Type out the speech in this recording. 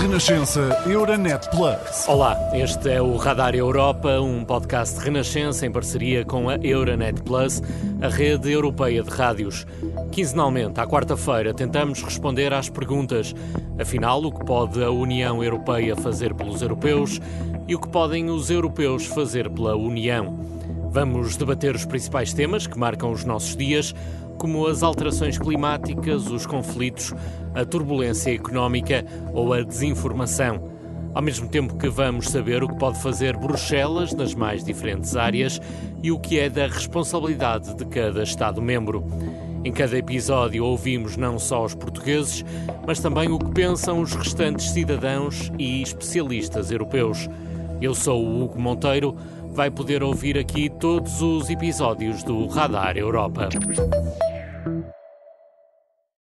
Renascença Euronet Plus. Olá, este é o Radar Europa, um podcast de Renascença em parceria com a Euronet Plus, a rede europeia de rádios. Quinzenalmente, à quarta-feira, tentamos responder às perguntas. Afinal, o que pode a União Europeia fazer pelos europeus e o que podem os europeus fazer pela União? Vamos debater os principais temas que marcam os nossos dias, como as alterações climáticas, os conflitos, a turbulência económica ou a desinformação. Ao mesmo tempo que vamos saber o que pode fazer Bruxelas nas mais diferentes áreas e o que é da responsabilidade de cada Estado-membro. Em cada episódio ouvimos não só os portugueses, mas também o que pensam os restantes cidadãos e especialistas europeus. Eu sou o Hugo Monteiro vai poder ouvir aqui todos os episódios do Radar Europa.